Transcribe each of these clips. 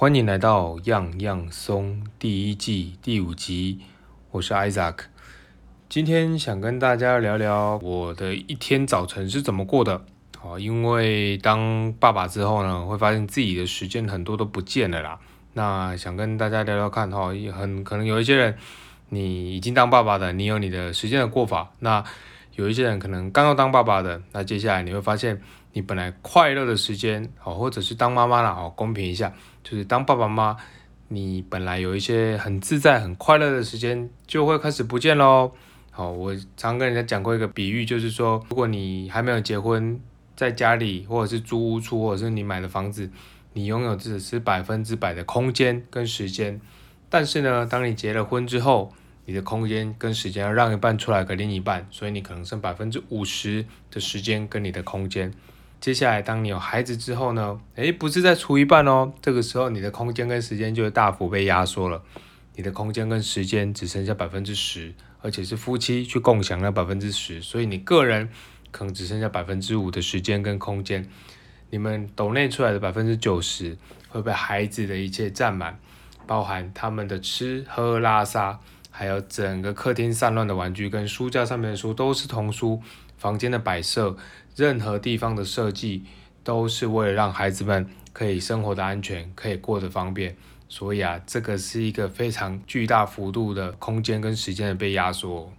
欢迎来到样样松第一季第五集，我是 Isaac。今天想跟大家聊聊我的一天早晨是怎么过的。哦，因为当爸爸之后呢，会发现自己的时间很多都不见了啦。那想跟大家聊聊看哈，很可能有一些人，你已经当爸爸的，你有你的时间的过法。那有一些人可能刚要当爸爸的，那接下来你会发现，你本来快乐的时间，好，或者是当妈妈了，好，公平一下，就是当爸爸妈妈，你本来有一些很自在、很快乐的时间，就会开始不见喽。好，我常跟人家讲过一个比喻，就是说，如果你还没有结婚，在家里或者是租屋处，或者是你买的房子，你拥有只是百分之百的空间跟时间，但是呢，当你结了婚之后，你的空间跟时间要让一半出来给另一半，所以你可能剩百分之五十的时间跟你的空间。接下来，当你有孩子之后呢？诶，不是再除一半哦，这个时候你的空间跟时间就会大幅被压缩了，你的空间跟时间只剩下百分之十，而且是夫妻去共享那百分之十，所以你个人可能只剩下百分之五的时间跟空间。你们抖内出来的百分之九十会被孩子的一切占满，包含他们的吃喝拉撒。还有整个客厅散乱的玩具跟书架上面的书都是童书，房间的摆设，任何地方的设计都是为了让孩子们可以生活的安全，可以过得方便。所以啊，这个是一个非常巨大幅度的空间跟时间的被压缩。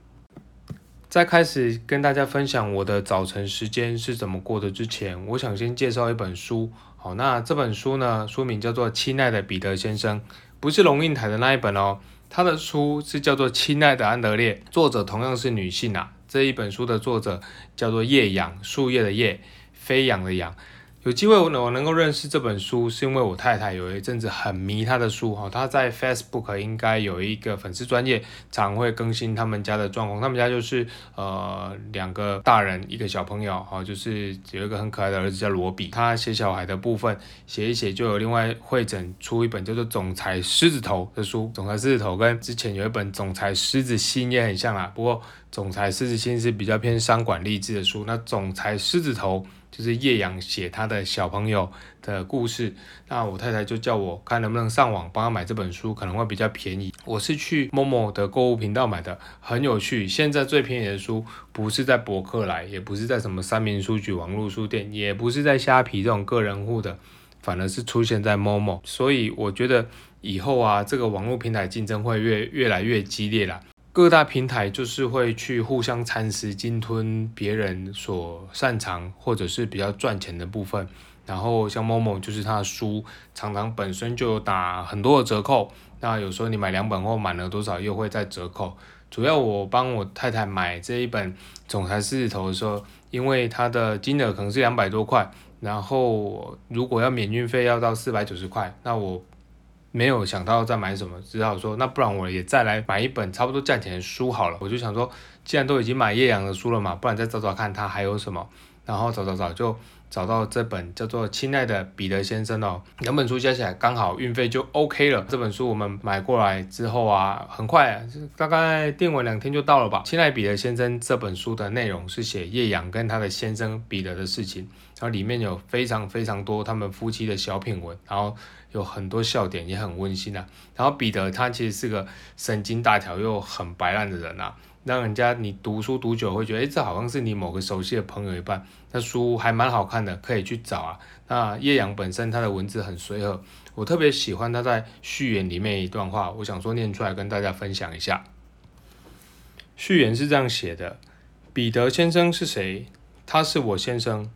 在开始跟大家分享我的早晨时间是怎么过的之前，我想先介绍一本书。好，那这本书呢，书名叫做《亲爱的彼得先生》，不是龙应台的那一本哦。他的书是叫做《亲爱的安德烈》，作者同样是女性啊。这一本书的作者叫做叶养，树叶的叶，飞扬的扬。有机会我我能够认识这本书，是因为我太太有一阵子很迷他的书哈。他在 Facebook 应该有一个粉丝专业，常会更新他们家的状况。他们家就是呃两个大人一个小朋友哈，就是有一个很可爱的儿子叫罗比。他写小孩的部分写一写，就有另外会诊出一本叫做《总裁狮子头》的书。总裁狮子头跟之前有一本《总裁狮子心》也很像啊，不过《总裁狮子心》是比较偏商管励志的书，那《总裁狮子头》。就是叶阳写他的小朋友的故事，那我太太就叫我看能不能上网帮他买这本书，可能会比较便宜。我是去某某的购物频道买的，很有趣。现在最便宜的书不是在博客来，也不是在什么三明书局网络书店，也不是在虾皮这种个人户的，反而是出现在某某。所以我觉得以后啊，这个网络平台竞争会越越来越激烈了。各大平台就是会去互相蚕食、鲸吞别人所擅长或者是比较赚钱的部分。然后像某某就是他的书，常常本身就有打很多的折扣。那有时候你买两本或满了多少又会再折扣。主要我帮我太太买这一本《总裁狮子头》的时候，因为它的金额可能是两百多块，然后如果要免运费要到四百九十块，那我。没有想到再买什么，只好说那不然我也再来买一本差不多价钱的书好了。我就想说，既然都已经买叶阳的书了嘛，不然再找找看他还有什么。然后找找找就找到这本叫做《亲爱的彼得先生》哦，两本书加起来刚好运费就 OK 了。这本书我们买过来之后啊，很快，大概订完两天就到了吧。《亲爱的彼得先生》这本书的内容是写叶阳跟他的先生彼得的事情，然后里面有非常非常多他们夫妻的小品文，然后。有很多笑点，也很温馨啊。然后彼得他其实是个神经大条又很白烂的人啊，让人家你读书读久会觉得，哎，这好像是你某个熟悉的朋友一般。那书还蛮好看的，可以去找啊。那叶阳本身他的文字很随和，我特别喜欢他在序言里面一段话，我想说念出来跟大家分享一下。序言是这样写的：彼得先生是谁？他是我先生，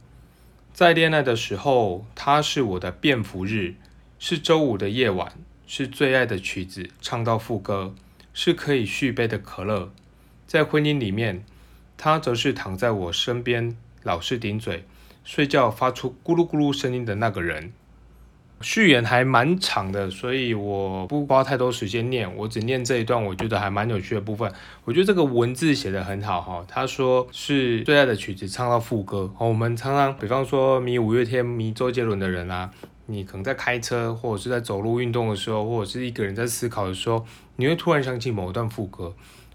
在恋爱的时候，他是我的便服日。是周五的夜晚，是最爱的曲子，唱到副歌，是可以续杯的可乐。在婚姻里面，他则是躺在我身边，老是顶嘴，睡觉发出咕噜咕噜声音的那个人。序言还蛮长的，所以我不花太多时间念，我只念这一段，我觉得还蛮有趣的部分。我觉得这个文字写得很好哈。他说是最爱的曲子，唱到副歌。我们常常，比方说迷五月天、迷周杰伦的人啊。你可能在开车，或者是在走路运动的时候，或者是一个人在思考的时候，你会突然想起某一段副歌，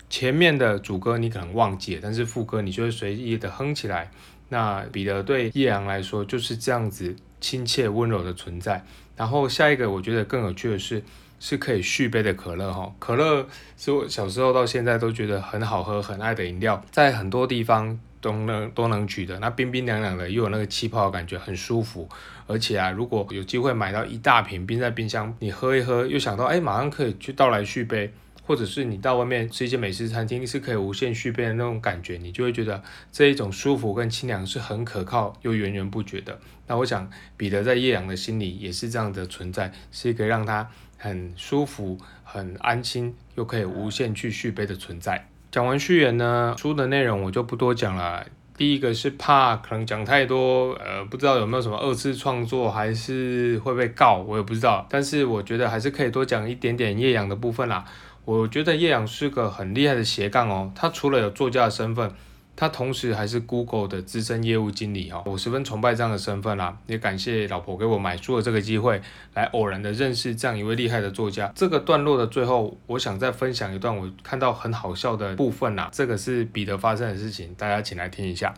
前面的主歌你可能忘记了，但是副歌你就会随意的哼起来。那彼得对叶阳来说就是这样子亲切温柔的存在。然后下一个我觉得更有趣的是，是可以续杯的可乐哈。可乐是我小时候到现在都觉得很好喝、很爱的饮料，在很多地方都能都能取得。那冰冰凉凉的，又有那个气泡的感觉，很舒服。而且啊，如果有机会买到一大瓶冰在冰箱，你喝一喝，又想到哎，马上可以去倒来续杯。或者是你到外面吃一些美食餐厅，是可以无限续杯的那种感觉，你就会觉得这一种舒服跟清凉是很可靠又源源不绝的。那我想彼得在叶阳的心里也是这样的存在，是一个让他很舒服、很安心又可以无限去续杯的存在。讲完序言呢，书的内容我就不多讲了。第一个是怕可能讲太多，呃，不知道有没有什么二次创作，还是会被告，我也不知道。但是我觉得还是可以多讲一点点叶阳的部分啦。我觉得叶阳是个很厉害的斜杠哦，他除了有作家的身份，他同时还是 Google 的资深业务经理哦，我十分崇拜这样的身份啦，也感谢老婆给我买书的这个机会，来偶然的认识这样一位厉害的作家。这个段落的最后，我想再分享一段我看到很好笑的部分啦，这个是彼得发生的事情，大家请来听一下。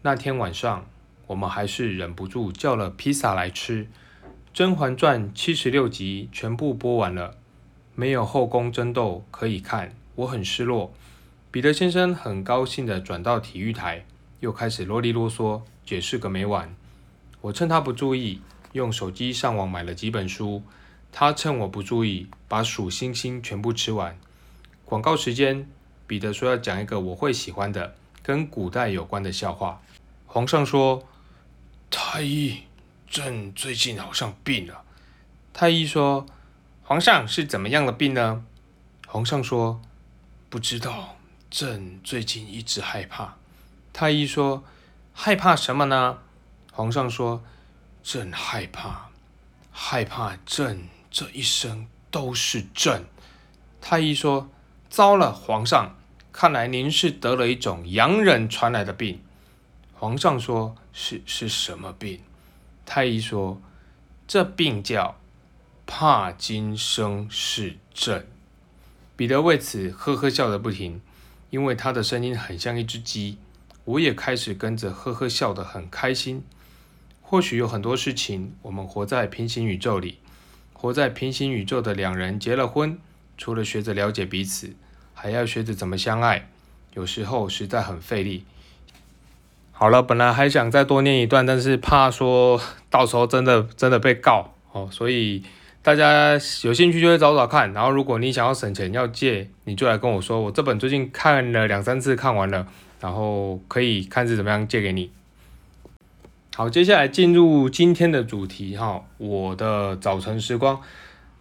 那天晚上，我们还是忍不住叫了披萨来吃，《甄嬛传》七十六集全部播完了。没有后宫争斗可以看，我很失落。彼得先生很高兴地转到体育台，又开始啰里啰嗦解释个没完。我趁他不注意，用手机上网买了几本书。他趁我不注意，把数星星全部吃完。广告时间，彼得说要讲一个我会喜欢的跟古代有关的笑话。皇上说：“太医，朕最近好像病了。”太医说。皇上是怎么样的病呢？皇上说：“不知道，朕最近一直害怕。”太医说：“害怕什么呢？”皇上说：“朕害怕，害怕朕这一生都是朕。”太医说：“糟了，皇上，看来您是得了一种洋人传来的病。”皇上说：“是是什么病？”太医说：“这病叫……”怕今生是朕，彼得为此呵呵笑得不停，因为他的声音很像一只鸡。我也开始跟着呵呵笑得很开心。或许有很多事情，我们活在平行宇宙里，活在平行宇宙的两人结了婚，除了学着了解彼此，还要学着怎么相爱，有时候实在很费力。好了，本来还想再多念一段，但是怕说到时候真的真的被告哦，所以。大家有兴趣就会找找看，然后如果你想要省钱要借，你就来跟我说，我这本最近看了两三次看完了，然后可以看是怎么样借给你。好，接下来进入今天的主题哈，我的早晨时光。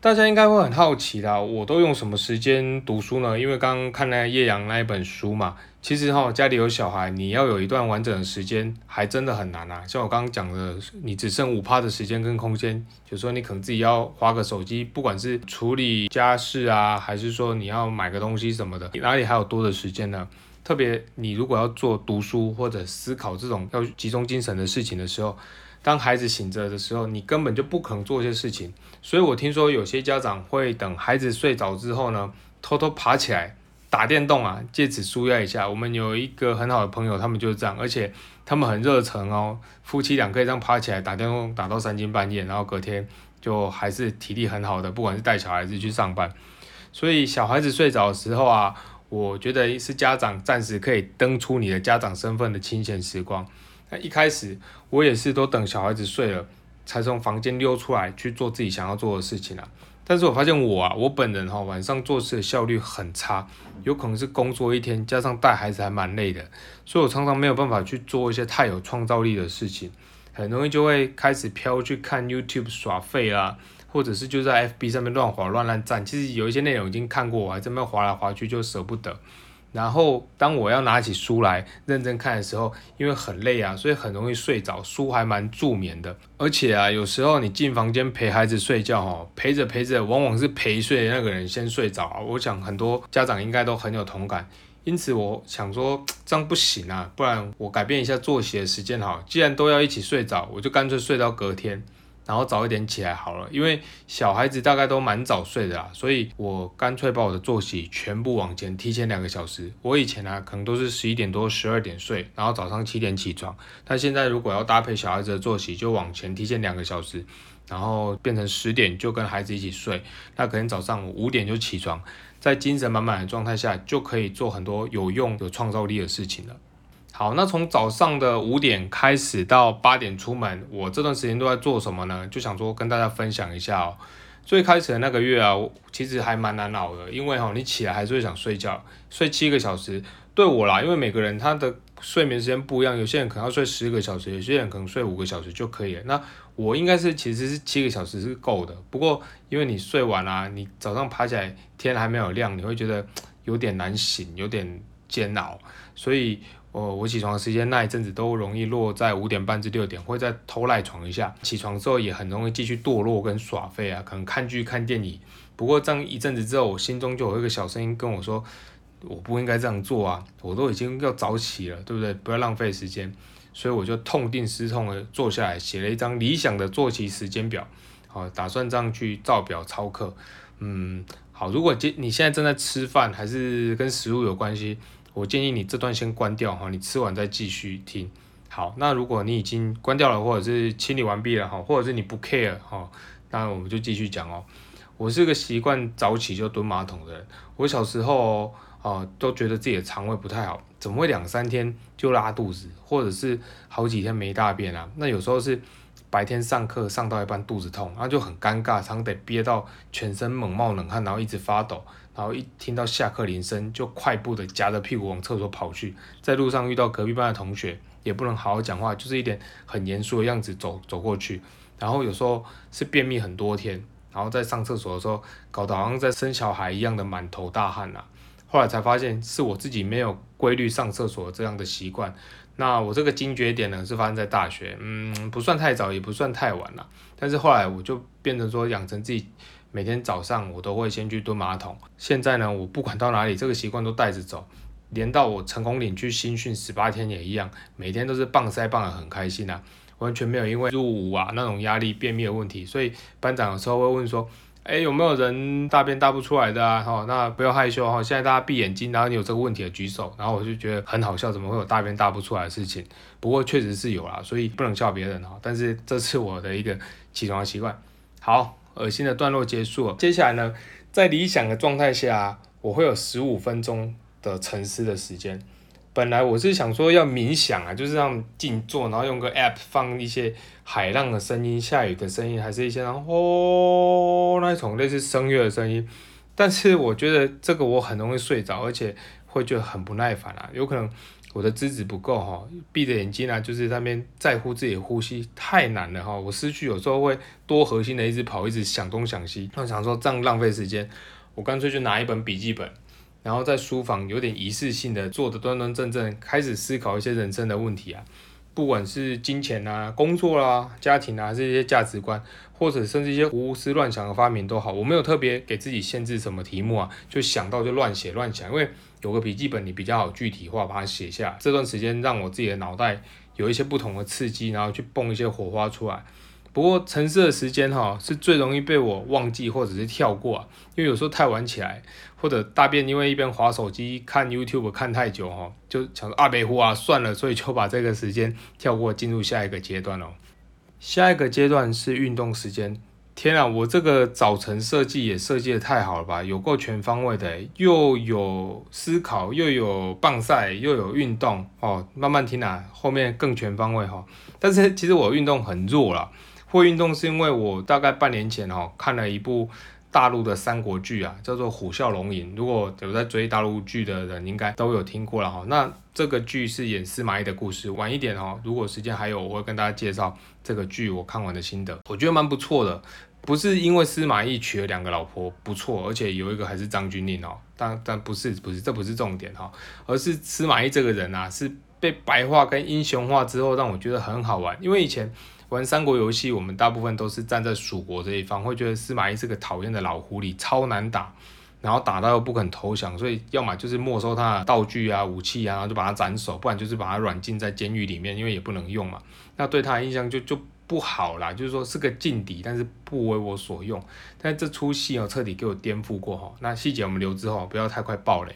大家应该会很好奇啦，我都用什么时间读书呢？因为刚刚看那叶阳那一本书嘛，其实哈家里有小孩，你要有一段完整的时间，还真的很难啊。像我刚刚讲的，你只剩五趴的时间跟空间，就说你可能自己要花个手机，不管是处理家事啊，还是说你要买个东西什么的，哪里还有多的时间呢？特别你如果要做读书或者思考这种要集中精神的事情的时候。当孩子醒着的时候，你根本就不可能做一些事情。所以我听说有些家长会等孩子睡着之后呢，偷偷爬起来打电动啊，借此舒压一下。我们有一个很好的朋友，他们就是这样，而且他们很热忱哦，夫妻俩可以这样爬起来打电动打到三更半夜，然后隔天就还是体力很好的，不管是带小孩子去上班。所以小孩子睡着的时候啊，我觉得是家长暂时可以登出你的家长身份的清闲时光。一开始我也是都等小孩子睡了，才从房间溜出来去做自己想要做的事情啊。但是我发现我啊，我本人哈晚上做事的效率很差，有可能是工作一天加上带孩子还蛮累的，所以我常常没有办法去做一些太有创造力的事情，很容易就会开始飘去看 YouTube 耍废啊，或者是就在 FB 上面乱滑乱乱赞。其实有一些内容已经看过，我还这么滑来滑去就舍不得。然后当我要拿起书来认真看的时候，因为很累啊，所以很容易睡着。书还蛮助眠的，而且啊，有时候你进房间陪孩子睡觉，哈，陪着陪着，往往是陪睡的那个人先睡着啊。我想很多家长应该都很有同感。因此我想说这样不行啊，不然我改变一下作息的时间好。既然都要一起睡着，我就干脆睡到隔天。然后早一点起来好了，因为小孩子大概都蛮早睡的啦，所以我干脆把我的作息全部往前提前两个小时。我以前啊，可能都是十一点多、十二点睡，然后早上七点起床。但现在如果要搭配小孩子的作息，就往前提前两个小时，然后变成十点就跟孩子一起睡，那可能早上五点就起床，在精神满满的状态下，就可以做很多有用、有创造力的事情了。好，那从早上的五点开始到八点出门，我这段时间都在做什么呢？就想说跟大家分享一下哦。最开始的那个月啊，其实还蛮难熬的，因为哈，你起来还是会想睡觉，睡七个小时，对我啦，因为每个人他的睡眠时间不一样，有些人可能要睡十个小时，有些人可能睡五个小时就可以了。那我应该是其实是七个小时是够的，不过因为你睡完啊，你早上爬起来天还没有亮，你会觉得有点难醒，有点煎熬，所以。哦，我起床的时间那一阵子都容易落在五点半至六点，会再偷赖床一下。起床之后也很容易继续堕落跟耍废啊，可能看剧看电影。不过这样一阵子之后，我心中就有一个小声音跟我说，我不应该这样做啊，我都已经要早起了，对不对？不要浪费时间。所以我就痛定思痛的坐下来，写了一张理想的作息时间表，好，打算这样去照表操课。嗯，好，如果今你现在正在吃饭，还是跟食物有关系？我建议你这段先关掉哈，你吃完再继续听。好，那如果你已经关掉了，或者是清理完毕了哈，或者是你不 care 哈，那我们就继续讲哦。我是个习惯早起就蹲马桶的人，我小时候哦都觉得自己的肠胃不太好，怎么会两三天就拉肚子，或者是好几天没大便啊？那有时候是白天上课上到一半肚子痛，那就很尴尬，常得憋到全身猛冒冷汗，然后一直发抖。然后一听到下课铃声，就快步的夹着屁股往厕所跑去。在路上遇到隔壁班的同学，也不能好好讲话，就是一点很严肃的样子走走过去。然后有时候是便秘很多天，然后在上厕所的时候，搞得好像在生小孩一样的满头大汗呐。后来才发现是我自己没有规律上厕所这样的习惯。那我这个惊觉点呢，是发生在大学，嗯，不算太早，也不算太晚了。但是后来我就变成说，养成自己。每天早上我都会先去蹲马桶。现在呢，我不管到哪里，这个习惯都带着走，连到我成功岭去新训十八天也一样，每天都是棒塞棒的很开心啊，完全没有因为入伍啊那种压力便秘的问题。所以班长有时候会问说，哎，有没有人大便大不出来的啊？哈，那不要害羞哈，现在大家闭眼睛，然后你有这个问题的举手。然后我就觉得很好笑，怎么会有大便大不出来的事情？不过确实是有啦，所以不能笑别人哈。但是这是我的一个起床习惯。好。恶心的段落结束，接下来呢，在理想的状态下，我会有十五分钟的沉思的时间。本来我是想说要冥想啊，就是让静坐，然后用个 app 放一些海浪的声音、下雨的声音，还是一些哦那种类似声乐的声音。但是我觉得这个我很容易睡着，而且会觉得很不耐烦啊，有可能。我的资质不够哈，闭着眼睛啊，就是那边在乎自己的呼吸太难了哈。我失去有时候会多核心的一直跑，一直想东想西。我想说这样浪费时间，我干脆就拿一本笔记本，然后在书房有点仪式性的坐的端端正正，开始思考一些人生的问题啊，不管是金钱啊、工作啦、家庭啊，这些价值观，或者甚至一些胡思乱想的发明都好，我没有特别给自己限制什么题目啊，就想到就乱写乱想，因为。有个笔记本，你比较好具体化，把它写下。这段时间让我自己的脑袋有一些不同的刺激，然后去蹦一些火花出来。不过沉思的时间哈，是最容易被我忘记或者是跳过啊，因为有时候太晚起来，或者大便因为一边划手机看 YouTube 看太久哈，就想说阿北湖啊算了，所以就把这个时间跳过，进入下一个阶段了。下一个阶段是运动时间。天啊，我这个早晨设计也设计的太好了吧，有够全方位的，又有思考，又有棒赛，又有运动哦。慢慢听啊，后面更全方位哈。但是其实我运动很弱了，会运动是因为我大概半年前哈看了一部。大陆的三国剧啊，叫做《虎啸龙吟》。如果有在追大陆剧的人，应该都有听过了哈。那这个剧是演司马懿的故事。晚一点哈，如果时间还有，我会跟大家介绍这个剧我看完的心得。我觉得蛮不错的，不是因为司马懿娶了两个老婆不错，而且有一个还是张钧甯哦。但但不是不是，这不是重点哈，而是司马懿这个人啊，是被白化跟英雄化之后，让我觉得很好玩。因为以前。玩三国游戏，我们大部分都是站在蜀国这一方，会觉得司马懿是个讨厌的老狐狸，超难打，然后打到又不肯投降，所以要么就是没收他的道具啊、武器啊，然后就把他斩首，不然就是把他软禁在监狱里面，因为也不能用嘛。那对他的印象就就不好啦，就是说是个劲敌，但是不为我所用。但这出戏哦，彻底给我颠覆过哈。那细节我们留之后，不要太快爆雷。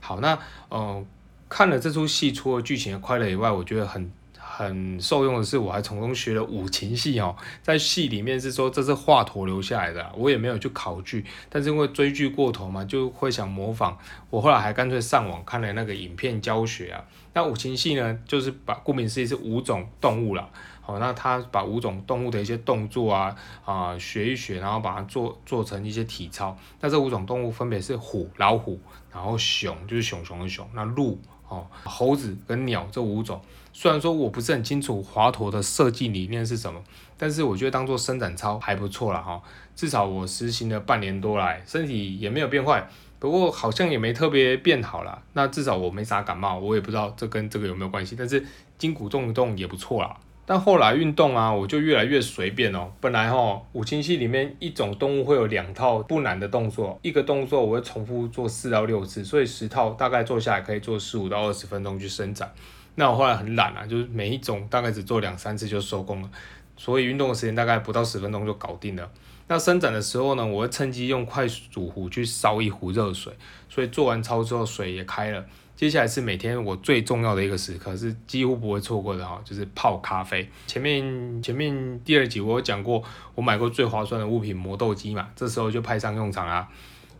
好，那呃，看了这出戏，除了剧情的快乐以外，我觉得很。很受用的是，我还从中学了五禽戏哦。在戏里面是说这是华佗留下来的，我也没有去考据，但是因为追剧过头嘛，就会想模仿。我后来还干脆上网看了那个影片教学啊。那五禽戏呢，就是把顾名思义是五种动物了。好，那他把五种动物的一些动作啊啊学一学，然后把它做做成一些体操。那这五种动物分别是虎、老虎，然后熊就是熊熊的熊，那鹿。哦，猴子跟鸟这五种，虽然说我不是很清楚华佗的设计理念是什么，但是我觉得当做伸展操还不错了哈。至少我实行了半年多来，身体也没有变坏，不过好像也没特别变好了。那至少我没啥感冒，我也不知道这跟这个有没有关系，但是筋骨动一动也不错啦。但后来运动啊，我就越来越随便哦。本来哈五禽戏里面一种动物会有两套不难的动作，一个动作我会重复做四到六次，所以十套大概做下来可以做十五到二十分钟去伸展。那我后来很懒啊，就是每一种大概只做两三次就收工了，所以运动的时间大概不到十分钟就搞定了。那伸展的时候呢，我会趁机用快煮壶去烧一壶热水，所以做完操之后水也开了。接下来是每天我最重要的一个时刻，是几乎不会错过的哈，就是泡咖啡。前面前面第二集我有讲过，我买过最划算的物品磨豆机嘛，这时候就派上用场啦。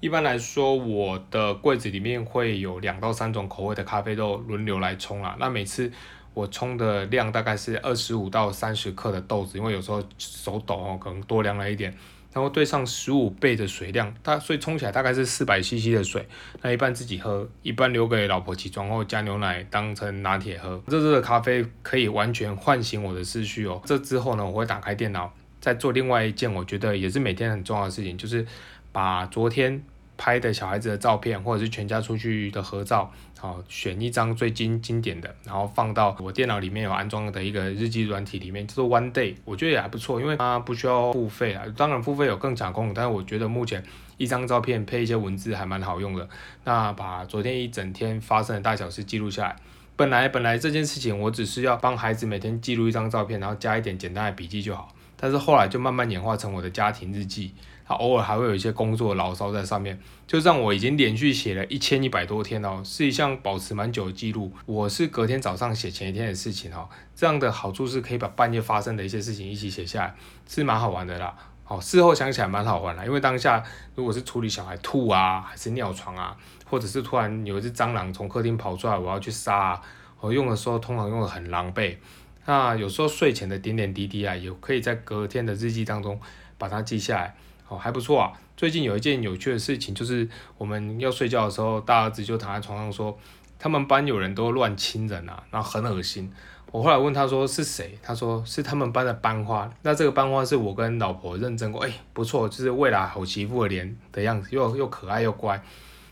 一般来说，我的柜子里面会有两到三种口味的咖啡豆轮流来冲啊。那每次我冲的量大概是二十五到三十克的豆子，因为有时候手抖哦，可能多量了一点。然后兑上十五倍的水量，它所以冲起来大概是四百 CC 的水。那一半自己喝，一半留给老婆起床后加牛奶当成拿铁喝。热热的咖啡可以完全唤醒我的思绪哦。这之后呢，我会打开电脑，再做另外一件我觉得也是每天很重要的事情，就是把昨天。拍的小孩子的照片，或者是全家出去的合照，好选一张最经经典的，然后放到我电脑里面有安装的一个日记软体里面，叫做 One Day，我觉得也还不错，因为它不需要付费啊。当然付费有更强功能，但是我觉得目前一张照片配一些文字还蛮好用的。那把昨天一整天发生的大小事记录下来。本来本来这件事情我只是要帮孩子每天记录一张照片，然后加一点简单的笔记就好。但是后来就慢慢演化成我的家庭日记。他偶尔还会有一些工作牢骚在上面，就让我已经连续写了一千一百多天哦，是一项保持蛮久的记录。我是隔天早上写前一天的事情哦，这样的好处是可以把半夜发生的一些事情一起写下来，是蛮好玩的啦。好，事后想起来蛮好玩啦，因为当下如果是处理小孩吐啊，还是尿床啊，或者是突然有一只蟑螂从客厅跑出来，我要去杀啊，我用的时候通常用的很狼狈。那有时候睡前的点点滴滴啊，也可以在隔天的日记当中把它记下来。哦，还不错啊。最近有一件有趣的事情，就是我们要睡觉的时候，大儿子就躺在床上说，他们班有人都乱亲人啊，然后很恶心。我后来问他说是谁，他说是他们班的班花。那这个班花是我跟老婆认证过，哎，不错，就是未来好媳妇的脸的样子，又又可爱又乖。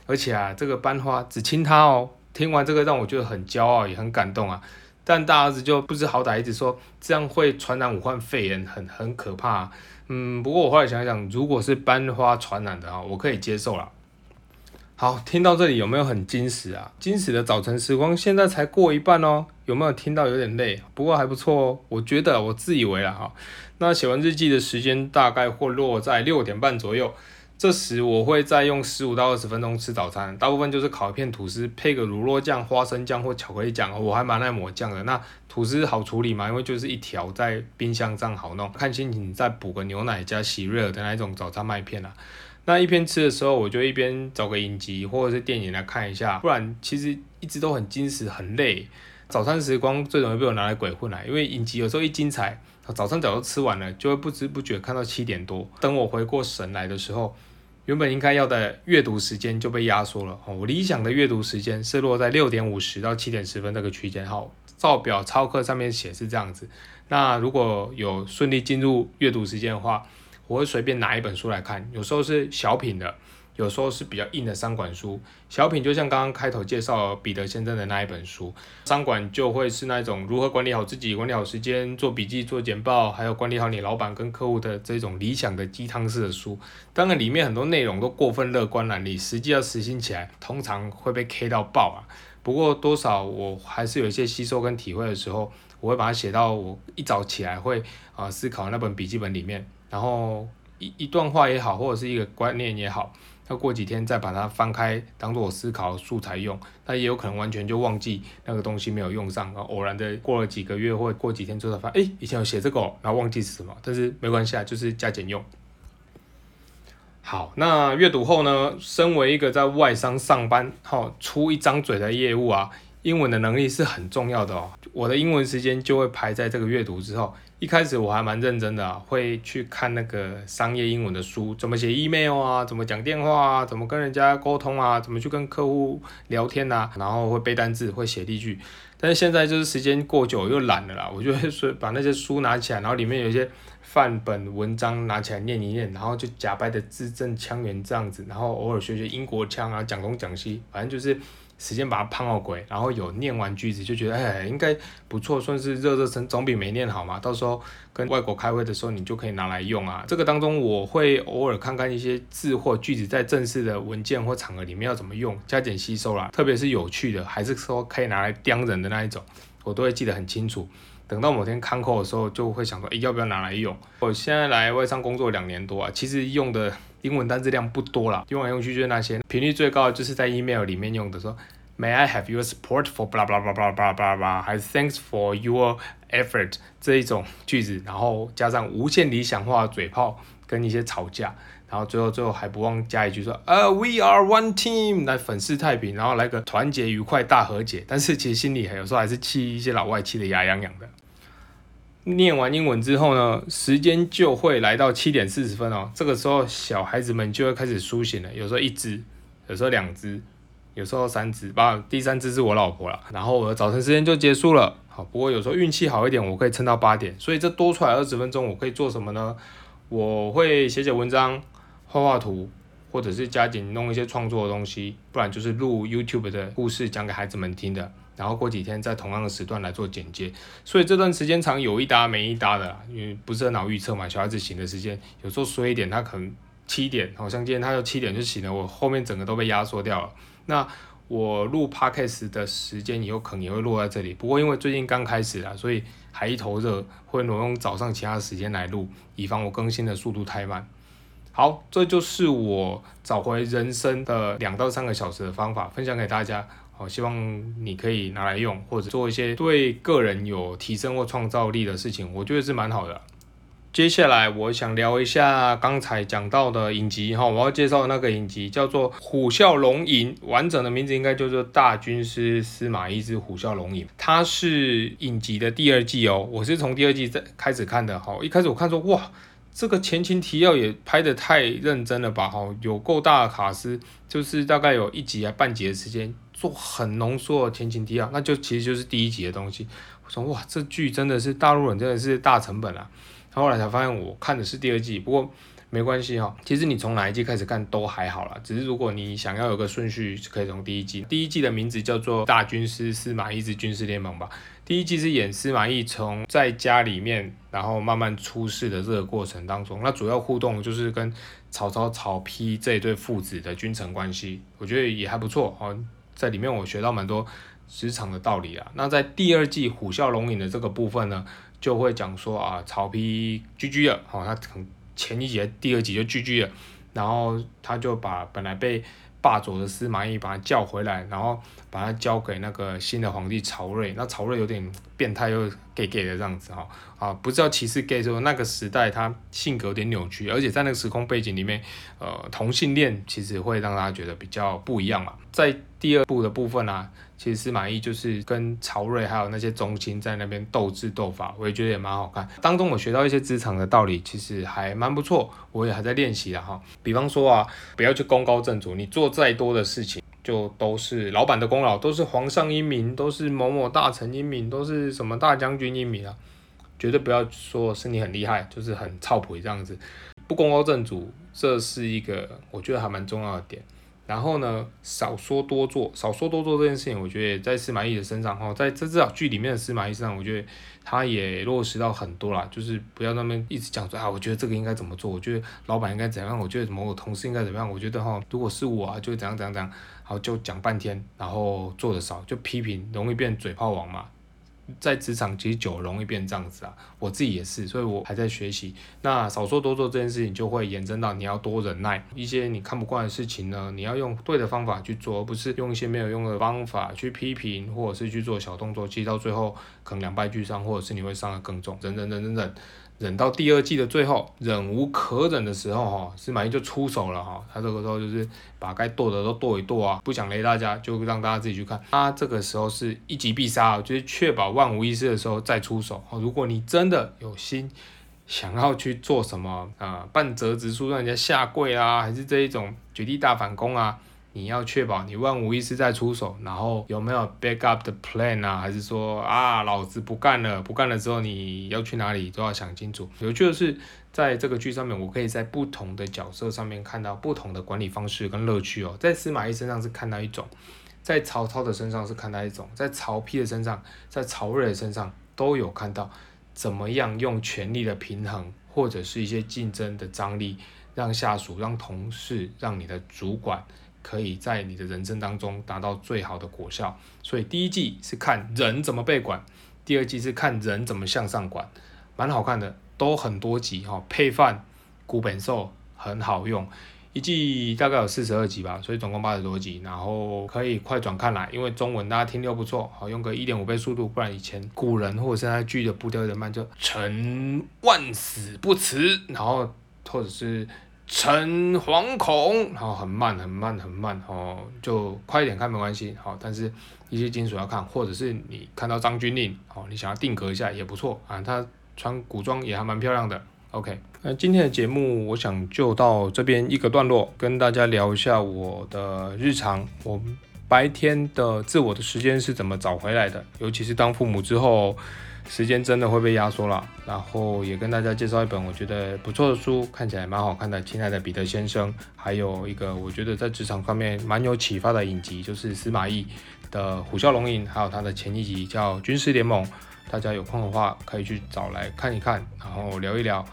而且啊，这个班花只亲他哦。听完这个，让我觉得很骄傲，也很感动啊。但大儿子就不知好歹，一直说这样会传染武汉肺炎，很很可怕。嗯，不过我后来想想，如果是班花传染的啊，我可以接受了。好，听到这里有没有很惊喜啊？惊喜的早晨时光现在才过一半哦，有没有听到有点累？不过还不错哦，我觉得我自以为了哈。那写完日记的时间大概会落在六点半左右。这时我会再用十五到二十分钟吃早餐，大部分就是烤一片吐司，配个乳酪酱、花生酱或巧克力酱。我还蛮爱抹酱的。那吐司好处理嘛，因为就是一条在冰箱这样好弄。看心情再补个牛奶加喜瑞尔的那种早餐麦片啊。那一边吃的时候，我就一边找个影集或者是电影来看一下，不然其实一直都很精实很累。早餐时光最容易被我拿来鬼混了，因为影集有时候一精彩，早餐早就吃完了，就会不知不觉看到七点多。等我回过神来的时候。原本应该要的阅读时间就被压缩了哦。我理想的阅读时间是落在六点五十到七点十分这个区间。好，照表操课上面写是这样子。那如果有顺利进入阅读时间的话，我会随便拿一本书来看，有时候是小品的。有时候是比较硬的商管书，小品就像刚刚开头介绍彼得先生的那一本书，商管就会是那种如何管理好自己、管理好时间、做笔记、做简报，还有管理好你老板跟客户的这种理想的鸡汤式的书。当然里面很多内容都过分乐观了，你实际要实行起来，通常会被 K 到爆啊。不过多少我还是有一些吸收跟体会的时候，我会把它写到我一早起来会啊思考那本笔记本里面，然后一一段话也好，或者是一个观念也好。那过几天再把它翻开当做我思考素材用，那也有可能完全就忘记那个东西没有用上，然偶然的过了几个月或过几天之后才发现，哎，以前有写这个，然后忘记是什么，但是没关系啊，就是加减用。好，那阅读后呢，身为一个在外商上班，好出一张嘴的业务啊。英文的能力是很重要的哦，我的英文时间就会排在这个阅读之后。一开始我还蛮认真的，会去看那个商业英文的书，怎么写 email 啊，怎么讲电话啊，怎么跟人家沟通啊，怎么去跟客户聊天呐，然后会背单字，会写例句。但是现在就是时间过久又懒了啦，我就会说把那些书拿起来，然后里面有一些范本文章拿起来念一念，然后就假掰的字正腔圆这样子，然后偶尔学学英国腔啊，讲东讲西，反正就是。时间把它胖到鬼，然后有念完句子就觉得哎应该不错，算是热热身，总比没念好嘛。到时候跟外国开会的时候，你就可以拿来用啊。这个当中我会偶尔看看一些字或句子在正式的文件或场合里面要怎么用，加减吸收啦。特别是有趣的，还是说可以拿来刁人的那一种，我都会记得很清楚。等到某天看扣的时候，就会想说，哎要不要拿来用？我现在来外商工作两年多啊，其实用的。英文单词量不多了，用来用去就是那些频率最高的，就是在 email 里面用的，说 May I have your support for blah blah blah blah blah blah blah，还是 Thanks for your effort 这一种句子，然后加上无限理想化的嘴炮跟一些吵架，然后最后最后还不忘加一句说，呃，We are one team 来粉饰太平，然后来个团结愉快大和解，但是其实心里有时候还是气一些老外气的牙痒痒的。念完英文之后呢，时间就会来到七点四十分哦。这个时候小孩子们就会开始苏醒了，有时候一只，有时候两只，有时候三只，把第三只是我老婆了。然后我的早晨时间就结束了。好，不过有时候运气好一点，我可以撑到八点。所以这多出来二十分钟，我可以做什么呢？我会写写文章，画画图，或者是加紧弄一些创作的东西，不然就是录 YouTube 的故事讲给孩子们听的。然后过几天在同样的时段来做剪接，所以这段时间长有一搭没一搭的，因为不是很好预测嘛。小孩子醒的时间有时候说一点，他可能七点，好像今天他就七点就醒了，我后面整个都被压缩掉了。那我录 podcast 的时间以后可能也会落在这里，不过因为最近刚开始啊，所以还一头热，会挪用早上其他时间来录，以防我更新的速度太慢。好，这就是我找回人生的两到三个小时的方法，分享给大家。好，希望你可以拿来用，或者做一些对个人有提升或创造力的事情，我觉得是蛮好的。接下来我想聊一下刚才讲到的影集哈，我要介绍的那个影集叫做《虎啸龙吟》，完整的名字应该叫做《大军师司马懿之虎啸龙吟》，它是影集的第二季哦，我是从第二季在开始看的哈，一开始我看说哇。这个前情提要也拍得太认真了吧？哈，有够大的卡司，就是大概有一集还半集的时间做很浓缩的前情提要，那就其实就是第一集的东西。我说哇，这剧真的是大陆人真的是大成本啊！后来才发现我看的是第二季，不过。没关系哈，其实你从哪一季开始看都还好啦。只是如果你想要有个顺序，可以从第一季。第一季的名字叫做《大军师司马懿之军事联盟》吧。第一季是演司马懿从在家里面，然后慢慢出事的这个过程当中，那主要互动就是跟曹操、曹丕这一对父子的君臣关系，我觉得也还不错哦。在里面我学到蛮多职场的道理啊。那在第二季虎啸龙吟的这个部分呢，就会讲说啊，曹丕居居了，哦，他从。前一节、第二集就居居了，然后他就把本来被霸走的司马懿把他叫回来，然后把他交给那个新的皇帝曹睿。那曹睿有点变态又 gay gay 的这样子哈，啊，不知道歧视 gay 说那个时代他性格有点扭曲，而且在那个时空背景里面，呃，同性恋其实会让大家觉得比较不一样嘛。在第二部的部分啊。其实司马懿就是跟曹睿还有那些宗亲在那边斗智斗法，我也觉得也蛮好看。当中我学到一些职场的道理，其实还蛮不错，我也还在练习的哈。比方说啊，不要去功高震主，你做再多的事情，就都是老板的功劳，都是皇上英明，都是某某大臣英明，都是什么大将军英明啊，绝对不要说是你很厉害，就是很操谱这样子，不功高震主，这是一个我觉得还蛮重要的点。然后呢，少说多做，少说多做这件事情，我觉得在司马懿的身上哈，在这至少剧里面的司马懿身上，我觉得他也落实到很多啦，就是不要那么一直讲说啊，我觉得这个应该怎么做，我觉得老板应该怎样，我觉得某个同事应该怎么样，我觉得哈，如果是我啊，就怎样怎样怎样，好就讲半天，然后做的少，就批评容易变嘴炮王嘛，在职场其实久容易变这样子啊，我自己也是，所以我还在学习。那少说多做这件事情，就会延伸到你要多忍耐一些你看不惯的事情呢，你要用对的方法去做，而不是用一些没有用的方法去批评，或者是去做小动作，其实到最后可能两败俱伤，或者是你会伤得更重。忍忍忍忍忍。忍到第二季的最后，忍无可忍的时候，哈，司马懿就出手了，哈，他这个时候就是把该剁的都剁一剁啊，不想雷大家，就让大家自己去看。他这个时候是一击必杀，就是确保万无一失的时候再出手。如果你真的有心想要去做什么啊，半折直树让人家下跪啊，还是这一种绝地大反攻啊？你要确保你万无一失再出手，然后有没有 backup 的 plan 啊？还是说啊，老子不干了，不干了之后你要去哪里都要想清楚。有趣的是，在这个剧上面，我可以在不同的角色上面看到不同的管理方式跟乐趣哦。在司马懿身上是看到一种，在曹操的身上是看到一种，在曹丕的身上，在曹睿的身上都有看到怎么样用权力的平衡，或者是一些竞争的张力，让下属、让同事、让你的主管。可以在你的人生当中达到最好的果效，所以第一季是看人怎么被管，第二季是看人怎么向上管，蛮好看的，都很多集哈，配饭古本兽很好用，一季大概有四十二集吧，所以总共八十多集，然后可以快转看来，因为中文大家听又不错，好用个一点五倍速度，不然以前古人或者现在剧的步调有点慢，就臣万死不辞，然后或者是。诚惶恐，然后很慢很慢很慢哦，就快一点看没关系，好，但是一些金属要看，或者是你看到张军令，哦，你想要定格一下也不错啊，他穿古装也还蛮漂亮的，OK，那今天的节目我想就到这边一个段落，跟大家聊一下我的日常，我白天的自我的时间是怎么找回来的，尤其是当父母之后。时间真的会被压缩了，然后也跟大家介绍一本我觉得不错的书，看起来蛮好看的《亲爱的彼得先生》，还有一个我觉得在职场方面蛮有启发的影集，就是司马懿的《虎啸龙吟》，还有他的前一集叫《军师联盟》，大家有空的话可以去找来看一看，然后聊一聊。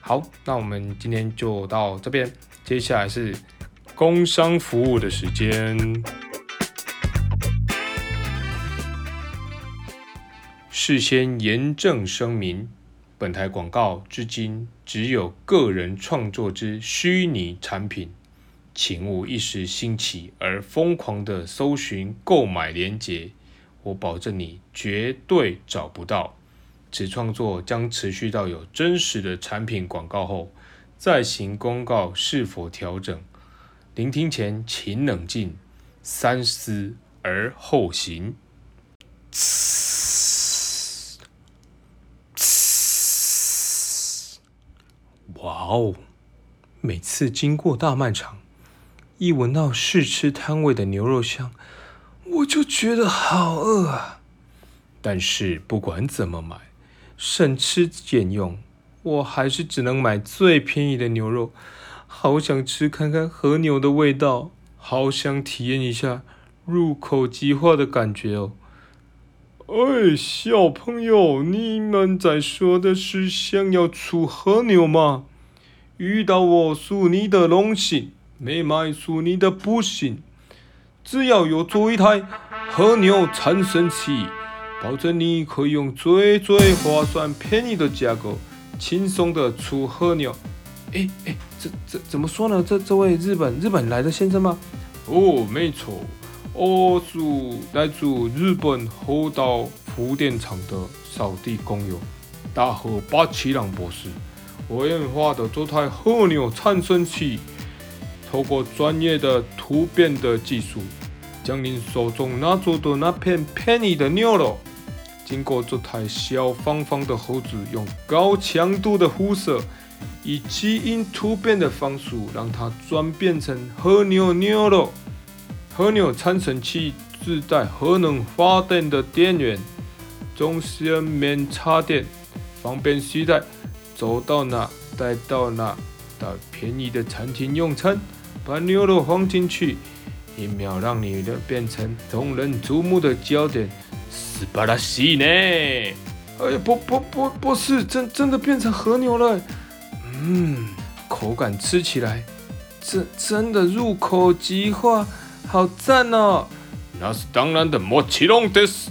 好，那我们今天就到这边，接下来是工商服务的时间。事先严正声明，本台广告至今只有个人创作之虚拟产品，请勿一时兴起而疯狂的搜寻购买链接，我保证你绝对找不到。此创作将持续到有真实的产品广告后，再行公告是否调整。聆听前请冷静，三思而后行。哇哦！每次经过大卖场，一闻到试吃摊位的牛肉香，我就觉得好饿啊。但是不管怎么买，省吃俭用，我还是只能买最便宜的牛肉。好想吃看看和牛的味道，好想体验一下入口即化的感觉哦。哎，小朋友，你们在说的是想要出和牛吗？遇到我是你的荣幸，没买是你的不幸。只要有做一台和牛产生器，保证你可以用最最划算、便宜的价格，轻松的出和牛。哎哎，这这怎么说呢？这这位日本日本来的先生吗？哦，没错，我是来自日本厚道福电厂的扫地工友，大和八七郎博士。我研发的这台和牛产生器，透过专业的突变的技术，将您手中拿着的那片便宜的牛肉，经过这台小方方的盒子，用高强度的辐射，以基因突变的方式，让它转变成和牛牛肉。和牛产生器自带核能发电的电源，中线面插电，方便携带。走到哪带到哪，到便宜的餐厅用餐，把牛肉放进去，一秒让你的变成众人瞩目的焦点，斯巴拉西呢？哎，不不不不是，真真的变成和牛了。嗯，口感吃起来，真真的入口即化，好赞哦！那是当然的，莫奇隆德斯。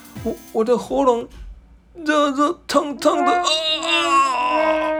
我我的喉咙热热烫烫的啊。